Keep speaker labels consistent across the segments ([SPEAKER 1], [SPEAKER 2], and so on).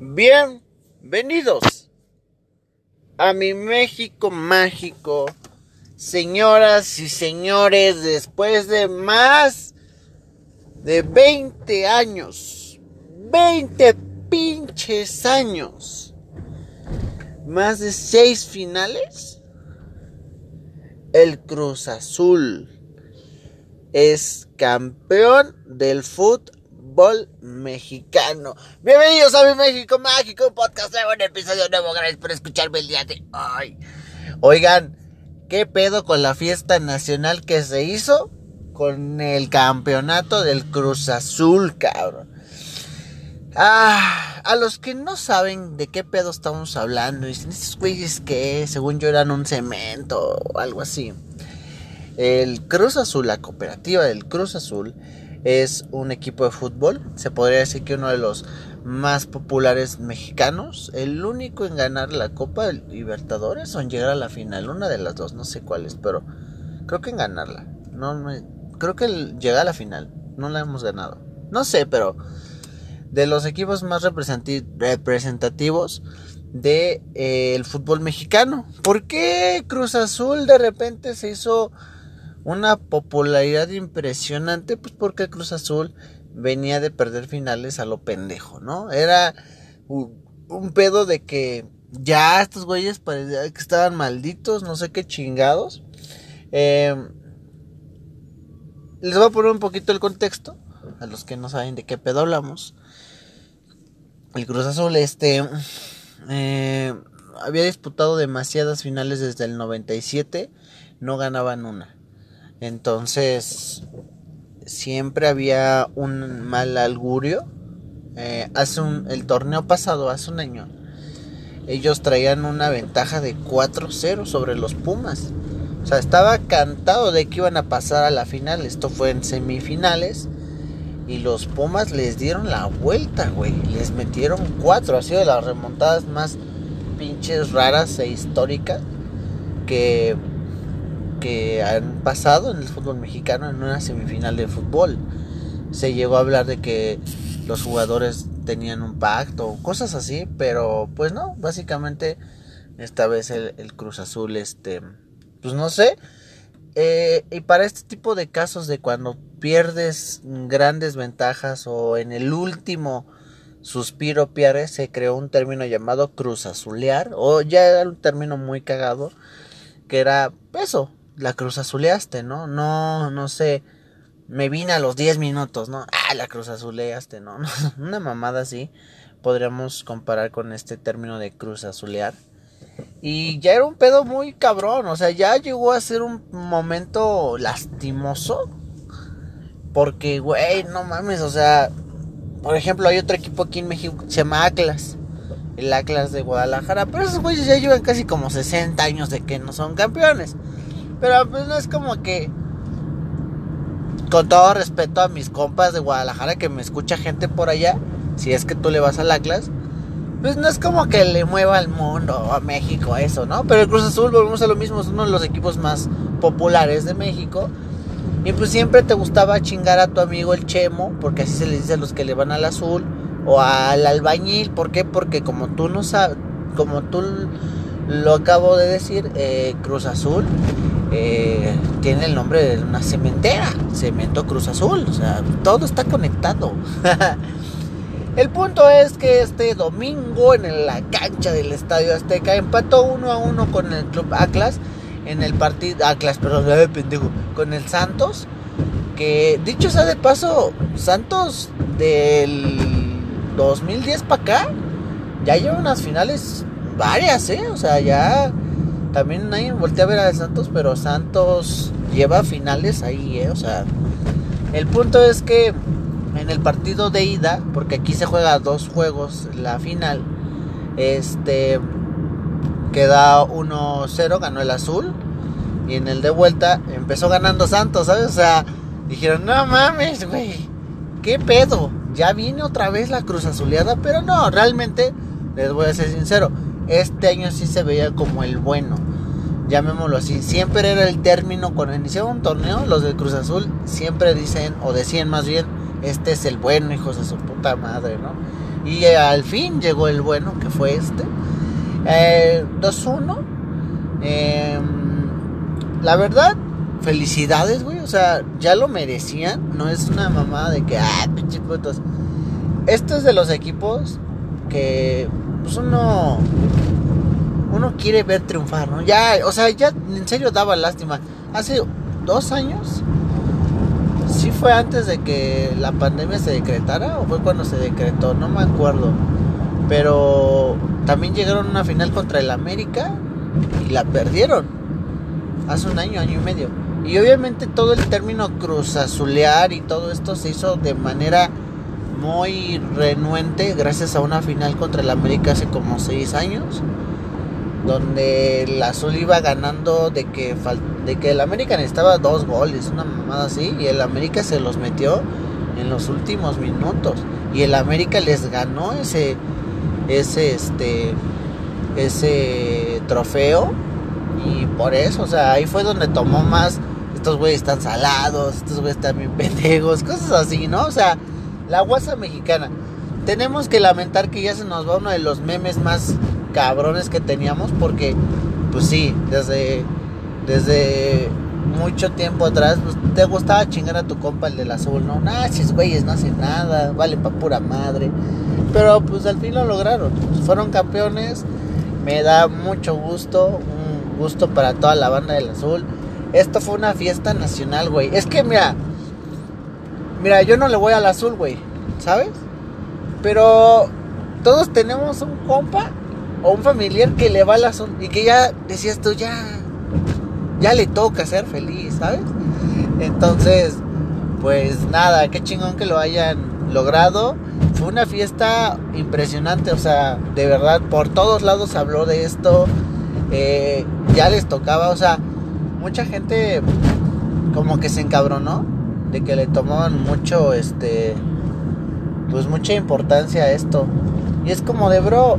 [SPEAKER 1] Bienvenidos a mi México mágico. Señoras y señores, después de más de 20 años, 20 pinches años, más de 6 finales, el Cruz Azul es campeón del fútbol mexicano. Bienvenidos a mi México Mágico, un podcast nuevo, un episodio nuevo. Gracias por escucharme el día de hoy. Oigan, ¿qué pedo con la fiesta nacional que se hizo? Con el campeonato del Cruz Azul, cabrón. Ah, a los que no saben de qué pedo estamos hablando, dicen, estos güeyes que según yo eran un cemento o algo así. El Cruz Azul, la cooperativa del Cruz Azul, es un equipo de fútbol. Se podría decir que uno de los más populares mexicanos. El único en ganar la Copa Libertadores o en llegar a la final. Una de las dos, no sé cuál es, pero creo que en ganarla. No me, creo que llega a la final. No la hemos ganado. No sé, pero de los equipos más representativos de eh, el fútbol mexicano. ¿Por qué Cruz Azul de repente se hizo una popularidad impresionante? Pues porque Cruz Azul venía de perder finales a lo pendejo, ¿no? Era un, pedo de que ya estos güeyes parecía que estaban malditos, no sé qué chingados. Eh, les voy a poner un poquito el contexto a los que no saben de qué pedo hablamos. El Cruz Azul este eh, había disputado demasiadas finales desde el 97, no ganaban una. Entonces siempre había un mal augurio. Eh, hace un, el torneo pasado, hace un año, ellos traían una ventaja de 4-0 sobre los Pumas. O sea, estaba cantado de que iban a pasar a la final. Esto fue en semifinales. Y los Pumas les dieron la vuelta, güey. Les metieron cuatro. Ha sido de las remontadas más pinches raras e históricas que, que han pasado en el fútbol mexicano en una semifinal de fútbol. Se llegó a hablar de que los jugadores tenían un pacto, cosas así, pero pues no, básicamente esta vez el, el Cruz Azul, este, pues no sé, eh, y para este tipo de casos de cuando pierdes grandes ventajas o en el último suspiro pierdes, se creó un término llamado cruz azulear, o ya era un término muy cagado, que era eso, la cruz azuleaste, ¿no? No, no sé, me vine a los 10 minutos, ¿no? Ah, la cruz azuleaste, ¿no? Una mamada así podríamos comparar con este término de cruz azulear. Y ya era un pedo muy cabrón, o sea, ya llegó a ser un momento lastimoso. Porque, güey, no mames, o sea, por ejemplo, hay otro equipo aquí en México que se llama Atlas. El Atlas de Guadalajara. Pero esos güeyes ya llevan casi como 60 años de que no son campeones. Pero pues no es como que... Con todo respeto a mis compas de Guadalajara que me escucha gente por allá. Si es que tú le vas al Atlas pues no es como que le mueva al mundo a México eso, ¿no? Pero el Cruz Azul, volvemos a lo mismo, es uno de los equipos más populares de México. Y pues siempre te gustaba chingar a tu amigo el Chemo, porque así se le dice a los que le van al azul, o al albañil, ¿por qué? Porque como tú no sabes, como tú lo acabo de decir, eh, Cruz Azul eh, tiene el nombre de una cementera, Cemento Cruz Azul, o sea, todo está conectado. El punto es que este domingo en la cancha del Estadio Azteca empató uno a uno con el Club Atlas en el partido Atlas, perdón, de pendejo, con el Santos, que dicho sea de paso, Santos del 2010 para acá ya lleva unas finales varias, ¿eh? O sea, ya también nadie voltea a ver a Santos, pero Santos lleva finales ahí, ¿eh? O sea, el punto es que en el partido de ida, porque aquí se juega dos juegos la final, este queda 1-0, ganó el azul. Y en el de vuelta empezó ganando Santos, ¿sabes? O sea, dijeron, no mames, güey, ¿qué pedo? Ya viene otra vez la cruz azuleada, pero no, realmente, les voy a ser sincero, este año sí se veía como el bueno, llamémoslo así. Siempre era el término, cuando iniciaba un torneo, los del Cruz Azul siempre dicen, o decían más bien, este es el bueno, hijos de su puta madre, ¿no? Y al fin llegó el bueno, que fue este. Eh, 2-1. Em, la verdad, felicidades, güey. O sea, ya lo merecían. No es una mamada de que, ah, pinche. Esto es de los equipos que, pues uno, uno quiere ver triunfar, ¿no? Ya, o sea, ya en serio daba lástima. Hace dos años, sí fue antes de que la pandemia se decretara o fue cuando se decretó, no me acuerdo. Pero también llegaron a una final contra el América y la perdieron. Hace un año, año y medio. Y obviamente todo el término cruzazulear y todo esto se hizo de manera muy renuente gracias a una final contra el América hace como seis años. Donde el azul iba ganando de que, de que el América necesitaba dos goles, una mamada así. Y el América se los metió en los últimos minutos. Y el América les ganó ese, ese, este, ese trofeo. Y por eso, o sea, ahí fue donde tomó más estos güeyes están salados, estos güeyes están bien pendejos, cosas así, ¿no? O sea, la guasa mexicana. Tenemos que lamentar que ya se nos va uno de los memes más cabrones que teníamos porque, pues sí, desde, desde mucho tiempo atrás, pues, te gustaba chingar a tu compa el del azul, ¿no? Nah, si güeyes no hacen nada, vale pa' pura madre. Pero pues al fin lo lograron, fueron campeones, me da mucho gusto, un gusto para toda la banda del azul esto fue una fiesta nacional, güey. Es que, mira, mira, yo no le voy al azul, güey, ¿sabes? Pero todos tenemos un compa o un familiar que le va azul y que ya decías tú, ya, ya le toca ser feliz, ¿sabes? Entonces, pues nada, qué chingón que lo hayan logrado. Fue una fiesta impresionante, o sea, de verdad, por todos lados habló de esto. Eh, ya les tocaba, o sea, mucha gente como que se encabronó de que le tomaban mucho, este, pues mucha importancia a esto. Y es como de, bro,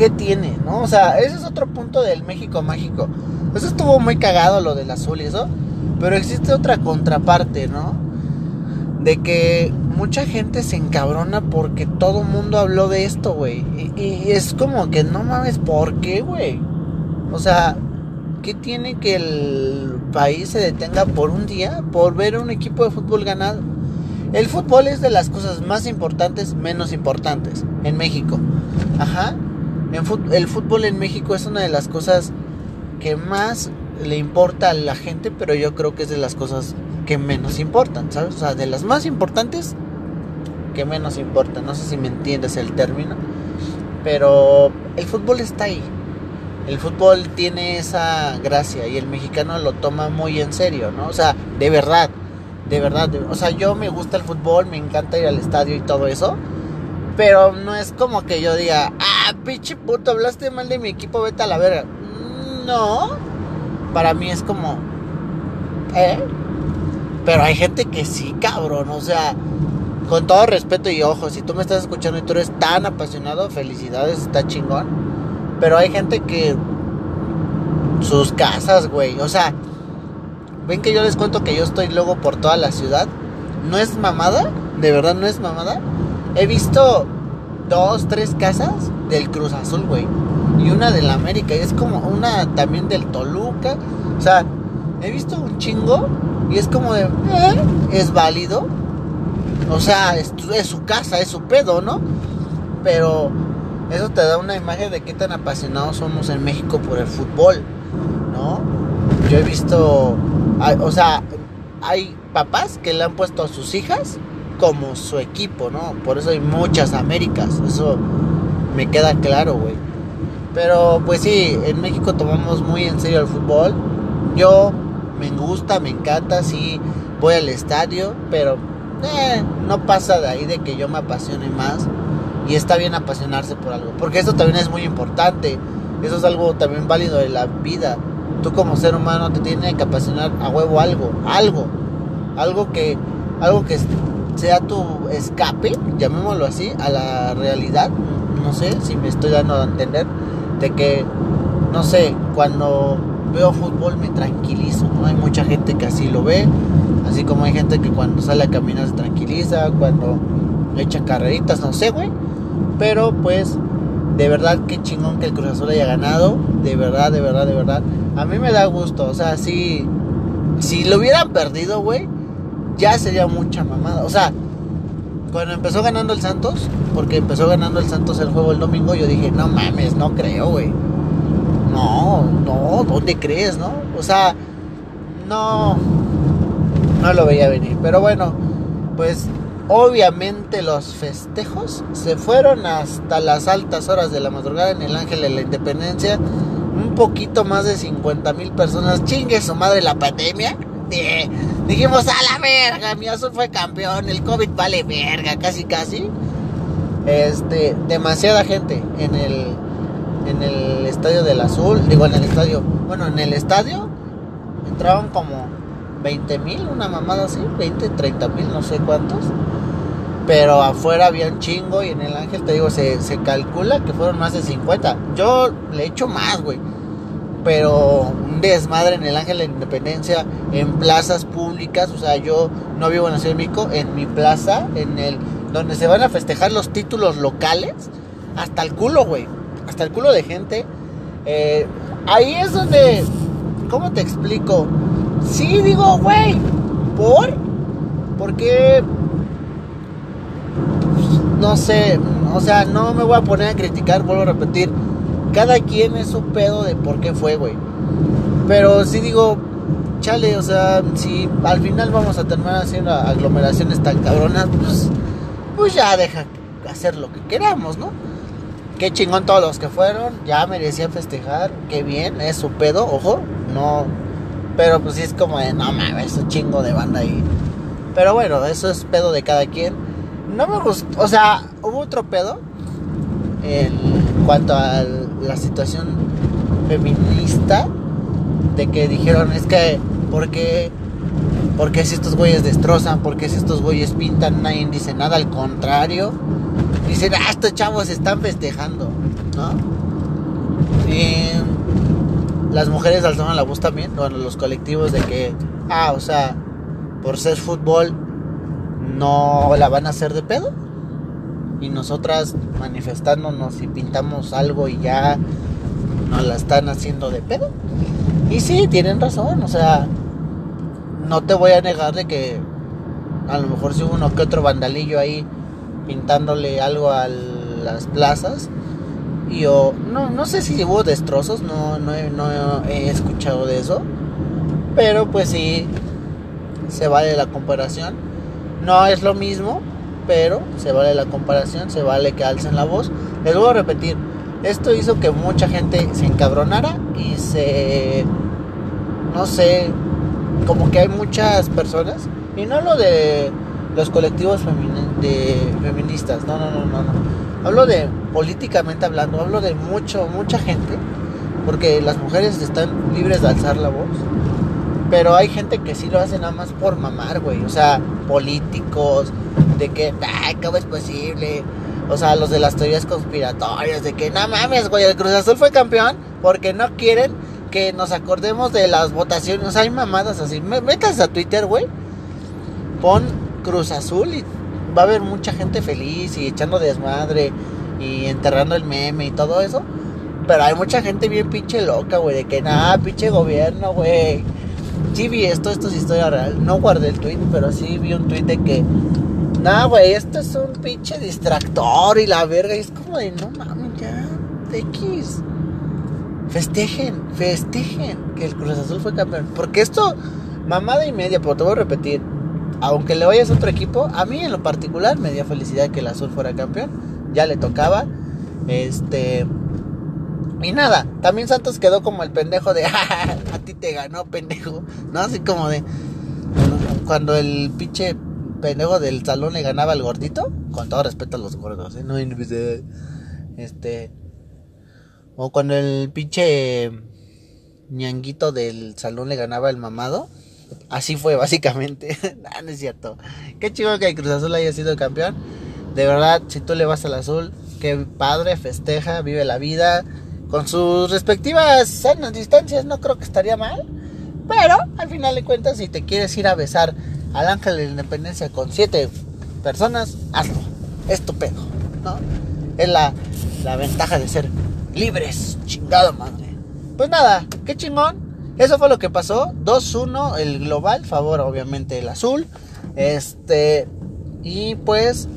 [SPEAKER 1] ¿qué tiene? ¿No? O sea, ese es otro punto del México mágico. Eso estuvo muy cagado lo del azul y eso. Pero existe otra contraparte, ¿no? De que mucha gente se encabrona porque todo mundo habló de esto, güey. Y, y, es como que no mames, ¿por qué, güey? O sea, ¿Qué tiene que el país se detenga por un día por ver un equipo de fútbol ganado? El fútbol es de las cosas más importantes, menos importantes en México. Ajá. El fútbol en México es una de las cosas que más le importa a la gente, pero yo creo que es de las cosas que menos importan, ¿sabes? O sea, de las más importantes que menos importan. No sé si me entiendes el término, pero el fútbol está ahí el fútbol tiene esa gracia y el mexicano lo toma muy en serio, ¿no? O sea, de verdad, de verdad, o sea, yo me gusta el fútbol, me encanta ir al estadio y todo eso, pero no es como que yo diga, ah, pinche puto, hablaste mal de mi equipo, vete a la verga. No, para mí es como, ¿eh? Pero hay gente que sí, cabrón, o sea, con todo respeto y ojo, si tú me estás escuchando y tú eres tan apasionado, felicidades, está chingón. Pero hay gente que sus casas, güey, o sea, ven que yo les cuento que yo estoy luego por toda la ciudad. No es mamada, de verdad no es mamada. He visto dos, tres casas del Cruz Azul, güey. Y una del América. Y es como una también del Toluca. O sea, he visto un chingo. Y es como de, ¿eh? es válido. O sea, es, es su casa, es su pedo, ¿no? Pero eso te da una imagen de qué tan apasionados somos en México por el fútbol, ¿no? Yo he visto, o sea, hay papás que le han puesto a sus hijas como su equipo, ¿no? Por eso hay muchas Américas, eso me queda claro, güey. Pero pues sí, en México tomamos muy en serio el fútbol. Yo me gusta, me encanta, sí, voy al estadio, pero eh, no pasa de ahí de que yo me apasione más y está bien apasionarse por algo, porque eso también es muy importante, eso es algo también válido de la vida. Tú como ser humano te tiene que apasionar a huevo algo, algo, algo que, algo que sea tu escape, llamémoslo así, a la realidad. No sé si me estoy dando a entender de que, no sé, cuando veo fútbol me tranquilizo. ¿no? Hay mucha gente que así lo ve, así como hay gente que cuando sale a caminar se tranquiliza, cuando echa carreritas, no sé, güey. Pero pues, de verdad, qué chingón que el Cruz Azul haya ganado. De verdad, de verdad, de verdad. A mí me da gusto, o sea, si, si lo hubieran perdido, güey, ya sería mucha mamada. O sea, cuando empezó ganando el Santos, porque empezó ganando el Santos el juego el domingo, yo dije, no mames, no creo, güey. No, no, ¿dónde crees, no? O sea, no, no lo veía venir. Pero bueno, pues obviamente los festejos se fueron hasta las altas horas de la madrugada en el Ángel de la Independencia. Un poquito más de 50 mil personas. Chingue su madre la pandemia. Dijimos, a la verga, mi azul fue campeón, el COVID vale verga, casi casi. Este, demasiada gente en el, en el estadio del azul, digo en el estadio, bueno, en el estadio entraban como 20 mil, una mamada así, 20, 30 mil, no sé cuántos. Pero afuera había un chingo y en el ángel, te digo, se, se calcula que fueron más de 50. Yo le echo más, güey pero un desmadre en el Ángel de la Independencia, en plazas públicas, o sea, yo no vivo en la Ciudad de México, en mi plaza, en el donde se van a festejar los títulos locales, hasta el culo, güey, hasta el culo de gente. Eh, ahí es donde, ¿cómo te explico? Sí, digo, güey, ¿por? Porque, no sé, o sea, no me voy a poner a criticar, vuelvo a repetir cada quien es su pedo de por qué fue, güey. Pero sí digo, chale, o sea, si al final vamos a terminar haciendo aglomeraciones tan cabronas, pues, pues ya deja hacer lo que queramos, ¿no? Qué chingón todos los que fueron, ya merecían festejar, qué bien, es su pedo, ojo, no. Pero pues sí es como de, no mames, es un chingo de banda ahí. Pero bueno, eso es pedo de cada quien. No me gustó, o sea, hubo otro pedo en cuanto a la situación feminista de que dijeron es que porque porque si estos güeyes destrozan, porque si estos güeyes pintan, nadie dice nada, al contrario, dicen, ah, estos chavos están festejando, ¿no? Y las mujeres alzaron la voz también, bueno, los colectivos de que, ah, o sea, por ser fútbol, no la van a hacer de pedo y nosotras manifestándonos y pintamos algo y ya nos la están haciendo de pedo. Y sí, tienen razón, o sea, no te voy a negar de que a lo mejor si hubo uno que otro vandalillo ahí pintándole algo a las plazas. Y yo, no, no sé si hubo destrozos, no, no, no he escuchado de eso. Pero pues sí, se vale la comparación. No es lo mismo, pero se vale la comparación, se vale que alcen la voz. Les voy a repetir, esto hizo que mucha gente se encabronara y se, no sé, como que hay muchas personas, y no lo de los colectivos de feministas, no, no, no, no, no. Hablo de políticamente hablando, hablo de mucho, mucha gente, porque las mujeres están libres de alzar la voz. Pero hay gente que sí lo hace nada más por mamar, güey. O sea, políticos, de que, ay, ¿cómo es posible? O sea, los de las teorías conspiratorias, de que, no mames, güey, el Cruz Azul fue campeón porque no quieren que nos acordemos de las votaciones. O sea, hay mamadas así. Métanse a Twitter, güey. Pon Cruz Azul y va a haber mucha gente feliz y echando desmadre y enterrando el meme y todo eso. Pero hay mucha gente bien pinche loca, güey, de que nada, pinche gobierno, güey. Sí vi esto, esto es historia real. No guardé el tweet, pero sí vi un tweet de que Nah, güey, esto es un pinche distractor y la verga. Y es como de, no mames, ya, X. Festejen, festejen que el Cruz Azul fue campeón. Porque esto, mamada y media, pero te voy a repetir. Aunque le vayas a otro equipo, a mí en lo particular me dio felicidad que el Azul fuera campeón. Ya le tocaba. Este. Y nada, también Santos quedó como el pendejo de, a ti te ganó, pendejo. ¿No? Así como de. Cuando el pinche pendejo del salón le ganaba al gordito, con todo respeto a los gordos, ¿eh? No, este. O cuando el pinche ñanguito del salón le ganaba al mamado. Así fue, básicamente. no, no es cierto. Qué chido que el Cruz Azul haya sido campeón. De verdad, si tú le vas al azul, qué padre, festeja, vive la vida. Con sus respectivas sanas distancias, no creo que estaría mal. Pero al final de cuentas, si te quieres ir a besar al Ángel de la Independencia con siete personas, hazlo. estupendo, ¿no? Es la, la ventaja de ser libres, chingado madre. Pues nada, qué chingón. Eso fue lo que pasó. 2-1 el global, favor obviamente el azul. Este, y pues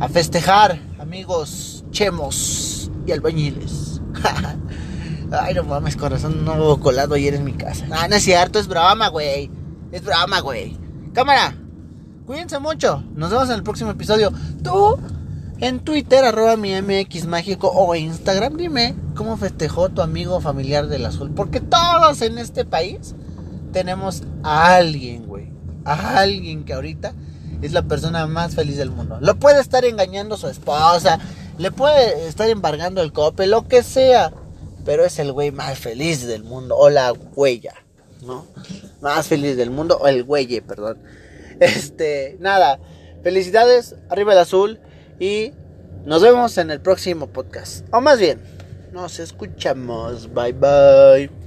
[SPEAKER 1] a festejar, amigos chemos y albañiles. Ay, no mames, corazón, no hubo colado ayer en mi casa. Ah, no es cierto, es broma, güey. Es broma, güey. Cámara, cuídense mucho. Nos vemos en el próximo episodio. Tú, en Twitter, arroba mi MX mágico o Instagram, dime cómo festejó tu amigo familiar del azul. Porque todos en este país tenemos a alguien, güey. A alguien que ahorita es la persona más feliz del mundo. Lo puede estar engañando su esposa, le puede estar embargando el cope, lo que sea. Pero es el güey más feliz del mundo. O la huella, ¿no? Más feliz del mundo. O el güey, perdón. Este, nada. Felicidades, arriba el azul. Y nos vemos en el próximo podcast. O más bien, nos escuchamos. Bye bye.